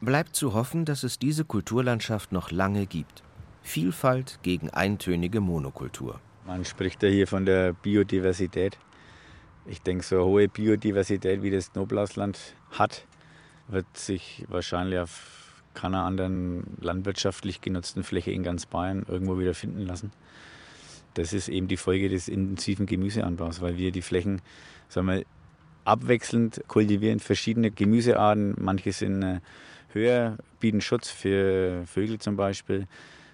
Bleibt zu hoffen, dass es diese Kulturlandschaft noch lange gibt. Vielfalt gegen eintönige Monokultur. Man spricht ja hier von der Biodiversität. Ich denke, so eine hohe Biodiversität, wie das Nobelausland hat, wird sich wahrscheinlich auf keiner anderen landwirtschaftlich genutzten Fläche in ganz Bayern irgendwo wieder finden lassen. Das ist eben die Folge des intensiven Gemüseanbaus, weil wir die Flächen sagen wir, abwechselnd kultivieren, verschiedene Gemüsearten. Manche sind äh, höher, bieten Schutz für Vögel zum Beispiel.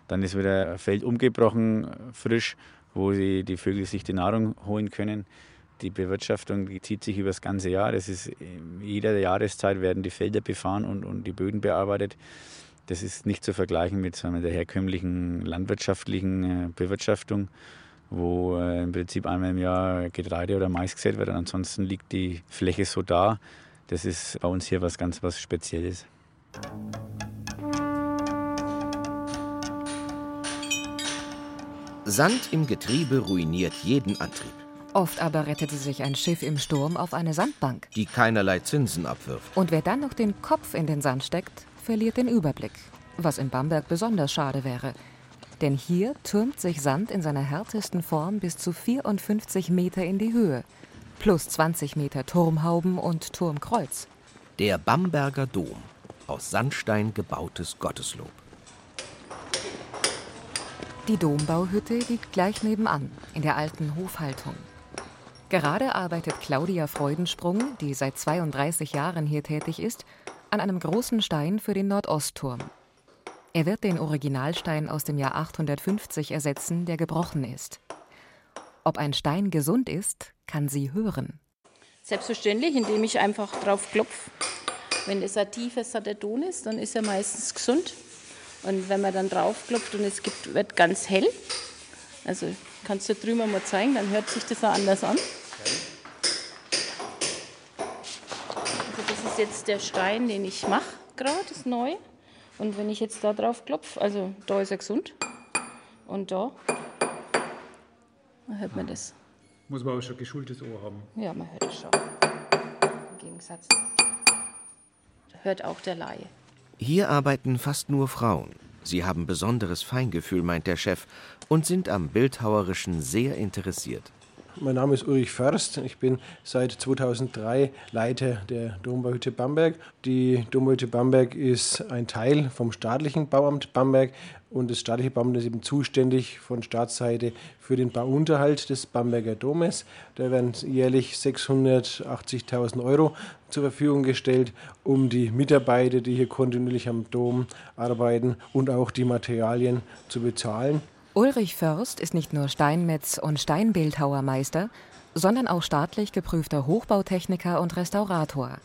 Dann ist wieder ein Feld umgebrochen, frisch, wo die, die Vögel sich die Nahrung holen können. Die Bewirtschaftung die zieht sich über das ganze Jahr. Das ist in jeder Jahreszeit werden die Felder befahren und, und die Böden bearbeitet. Das ist nicht zu vergleichen mit der herkömmlichen landwirtschaftlichen äh, Bewirtschaftung, wo äh, im Prinzip einmal im Jahr Getreide oder Mais gesät wird und ansonsten liegt die Fläche so da. Das ist bei uns hier was ganz was Spezielles. Sand im Getriebe ruiniert jeden Antrieb, Oft aber rettete sich ein Schiff im Sturm auf eine Sandbank. die keinerlei Zinsen abwirft. Und wer dann noch den Kopf in den Sand steckt, verliert den Überblick. Was in Bamberg besonders schade wäre. Denn hier türmt sich Sand in seiner härtesten Form bis zu 54 Meter in die Höhe. Plus 20 Meter Turmhauben und Turmkreuz. Der Bamberger Dom, aus Sandstein gebautes Gotteslob. Die Dombauhütte liegt gleich nebenan, in der alten Hofhaltung. Gerade arbeitet Claudia Freudensprung, die seit 32 Jahren hier tätig ist, an einem großen Stein für den Nordostturm. Er wird den Originalstein aus dem Jahr 850 ersetzen, der gebrochen ist. Ob ein Stein gesund ist, kann sie hören. Selbstverständlich, indem ich einfach drauf klopfe. Wenn es ein tiefes Saturn ist, dann ist er meistens gesund. Und wenn man dann drauf klopft und es gibt, wird ganz hell, also kannst du drüben mal zeigen, dann hört sich das auch anders an. Also das ist jetzt der Stein, den ich mache gerade, ist neu. Und wenn ich jetzt da drauf klopfe, also da ist er gesund und da, dann hört man das. Muss man aber schon geschultes Ohr haben. Ja, man hört es schon. Im Gegensatz. Da hört auch der Laie. Hier arbeiten fast nur Frauen. Sie haben besonderes Feingefühl, meint der Chef, und sind am Bildhauerischen sehr interessiert. Mein Name ist Ulrich Först. Ich bin seit 2003 Leiter der Dombauhütte Bamberg. Die Dombauhütte Bamberg ist ein Teil vom staatlichen Bauamt Bamberg und das staatliche Bauamt ist eben zuständig von Staatsseite für den Bauunterhalt des Bamberger Domes. Da werden jährlich 680.000 Euro zur Verfügung gestellt, um die Mitarbeiter, die hier kontinuierlich am Dom arbeiten und auch die Materialien zu bezahlen. Ulrich Först ist nicht nur Steinmetz und Steinbildhauermeister, sondern auch staatlich geprüfter Hochbautechniker und Restaurator.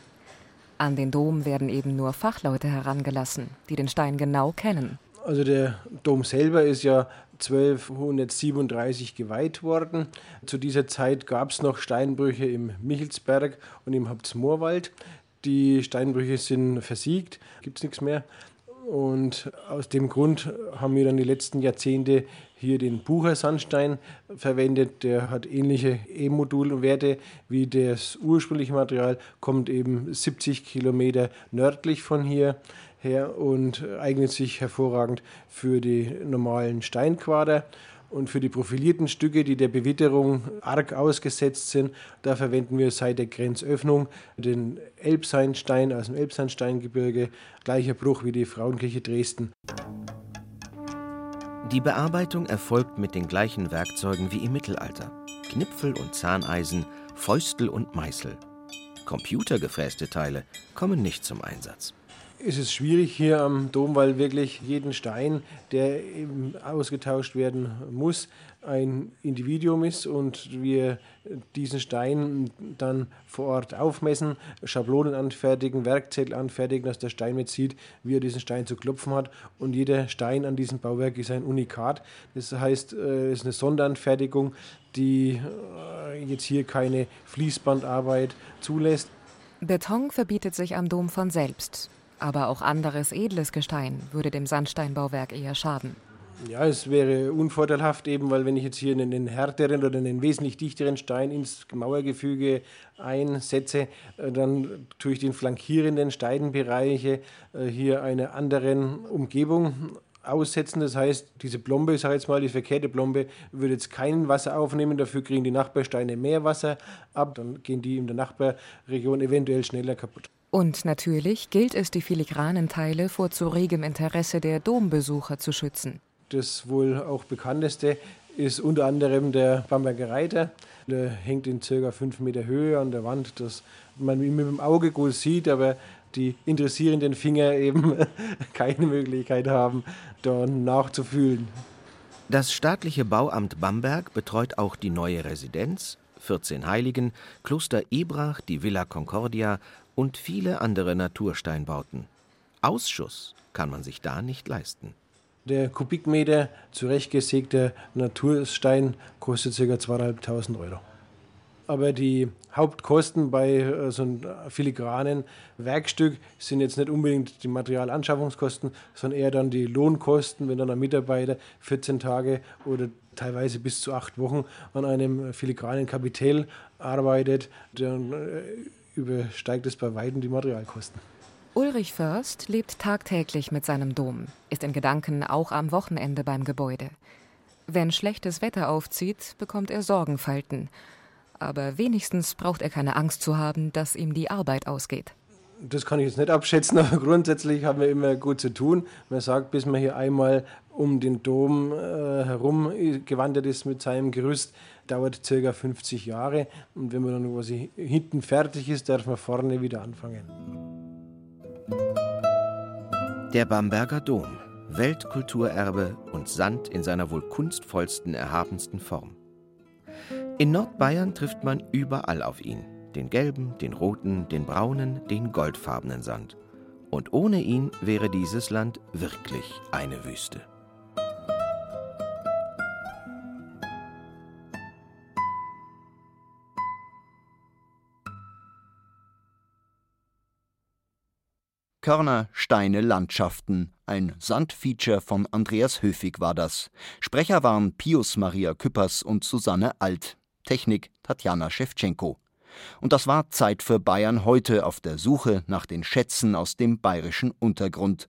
An den Dom werden eben nur Fachleute herangelassen, die den Stein genau kennen. Also der Dom selber ist ja 1237 geweiht worden. Zu dieser Zeit gab es noch Steinbrüche im Michelsberg und im Hauptsmoorwald. Die Steinbrüche sind versiegt, gibt es nichts mehr. Und aus dem Grund haben wir dann die letzten Jahrzehnte hier den Bucher Sandstein verwendet. Der hat ähnliche E-Modulwerte wie das ursprüngliche Material, kommt eben 70 Kilometer nördlich von hier her und eignet sich hervorragend für die normalen Steinquader. Und für die profilierten Stücke, die der Bewitterung arg ausgesetzt sind, da verwenden wir seit der Grenzöffnung den Elbsandstein aus dem Elbsandsteingebirge, gleicher Bruch wie die Frauenkirche Dresden. Die Bearbeitung erfolgt mit den gleichen Werkzeugen wie im Mittelalter. Knipfel und Zahneisen, Fäustel und Meißel. Computergefräste Teile kommen nicht zum Einsatz. Ist es schwierig hier am Dom, weil wirklich jeden Stein, der ausgetauscht werden muss, ein Individuum ist und wir diesen Stein dann vor Ort aufmessen, Schablonen anfertigen, Werkzettel anfertigen, dass der Steinmetz sieht, wie er diesen Stein zu klopfen hat. Und jeder Stein an diesem Bauwerk ist ein Unikat. Das heißt, äh, es ist eine Sonderanfertigung, die äh, jetzt hier keine Fließbandarbeit zulässt. Beton verbietet sich am Dom von selbst. Aber auch anderes edles Gestein würde dem Sandsteinbauwerk eher schaden. Ja, es wäre unvorteilhaft eben, weil wenn ich jetzt hier einen härteren oder einen wesentlich dichteren Stein ins Mauergefüge einsetze, äh, dann tue ich den flankierenden Steinbereiche äh, hier einer anderen Umgebung aussetzen. Das heißt, diese Plombe, ich sage jetzt mal, die verkehrte Plombe, würde jetzt kein Wasser aufnehmen. Dafür kriegen die Nachbarsteine mehr Wasser ab. Dann gehen die in der Nachbarregion eventuell schneller kaputt. Und natürlich gilt es, die filigranen Teile vor zu regem Interesse der Dombesucher zu schützen. Das wohl auch bekannteste ist unter anderem der Bamberger Reiter. Der hängt in ca. 5 Meter Höhe an der Wand, dass man ihn mit dem Auge gut sieht, aber die interessierenden Finger <laughs> eben keine Möglichkeit haben, da nachzufühlen. Das staatliche Bauamt Bamberg betreut auch die neue Residenz, 14 Heiligen, Kloster Ebrach, die Villa Concordia und viele andere Natursteinbauten. Ausschuss kann man sich da nicht leisten. Der Kubikmeter zurechtgesägter Naturstein kostet ca. 2.500 Euro. Aber die Hauptkosten bei äh, so einem filigranen Werkstück sind jetzt nicht unbedingt die Materialanschaffungskosten, sondern eher dann die Lohnkosten, wenn dann ein Mitarbeiter 14 Tage oder teilweise bis zu acht Wochen an einem filigranen Kapitel arbeitet, dann übersteigt es bei weitem die Materialkosten. Ulrich Först lebt tagtäglich mit seinem Dom, ist in Gedanken auch am Wochenende beim Gebäude. Wenn schlechtes Wetter aufzieht, bekommt er Sorgenfalten. Aber wenigstens braucht er keine Angst zu haben, dass ihm die Arbeit ausgeht. Das kann ich jetzt nicht abschätzen, <laughs> aber grundsätzlich haben wir immer gut zu tun. Man sagt, bis man hier einmal um den Dom äh, herum gewandert ist mit seinem Gerüst, dauert ca. 50 Jahre. Und wenn man dann quasi hinten fertig ist, darf man vorne wieder anfangen. Der Bamberger Dom, Weltkulturerbe und Sand in seiner wohl kunstvollsten, erhabensten Form. In Nordbayern trifft man überall auf ihn. Den gelben, den roten, den braunen, den goldfarbenen Sand. Und ohne ihn wäre dieses Land wirklich eine Wüste. Körner, Steine, Landschaften. Ein Sandfeature von Andreas Höfig war das. Sprecher waren Pius Maria Küppers und Susanne Alt. Technik Tatjana Schewtschenko. Und das war Zeit für Bayern heute auf der Suche nach den Schätzen aus dem bayerischen Untergrund.